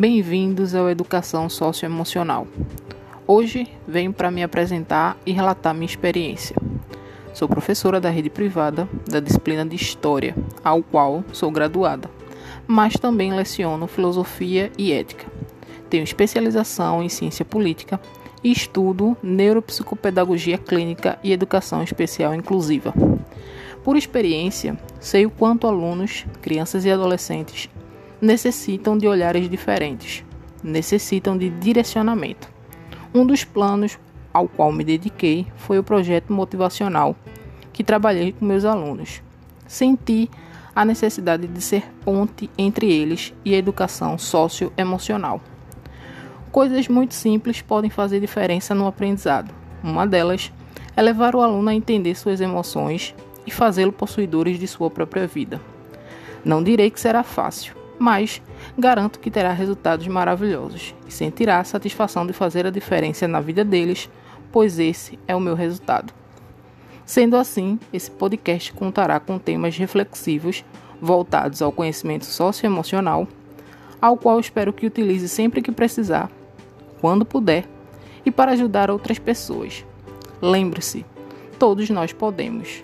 Bem-vindos ao Educação Socioemocional. Hoje venho para me apresentar e relatar minha experiência. Sou professora da rede privada da disciplina de História, ao qual sou graduada, mas também leciono Filosofia e Ética. Tenho especialização em Ciência Política e estudo Neuropsicopedagogia Clínica e Educação Especial Inclusiva. Por experiência, sei o quanto alunos, crianças e adolescentes necessitam de olhares diferentes, necessitam de direcionamento. Um dos planos ao qual me dediquei foi o projeto motivacional que trabalhei com meus alunos. Senti a necessidade de ser ponte entre eles e a educação socioemocional. Coisas muito simples podem fazer diferença no aprendizado. Uma delas é levar o aluno a entender suas emoções e fazê-lo possuidores de sua própria vida. Não direi que será fácil, mas garanto que terá resultados maravilhosos e sentirá a satisfação de fazer a diferença na vida deles, pois esse é o meu resultado. Sendo assim, esse podcast contará com temas reflexivos voltados ao conhecimento socioemocional, ao qual espero que utilize sempre que precisar, quando puder, e para ajudar outras pessoas. Lembre-se, todos nós podemos.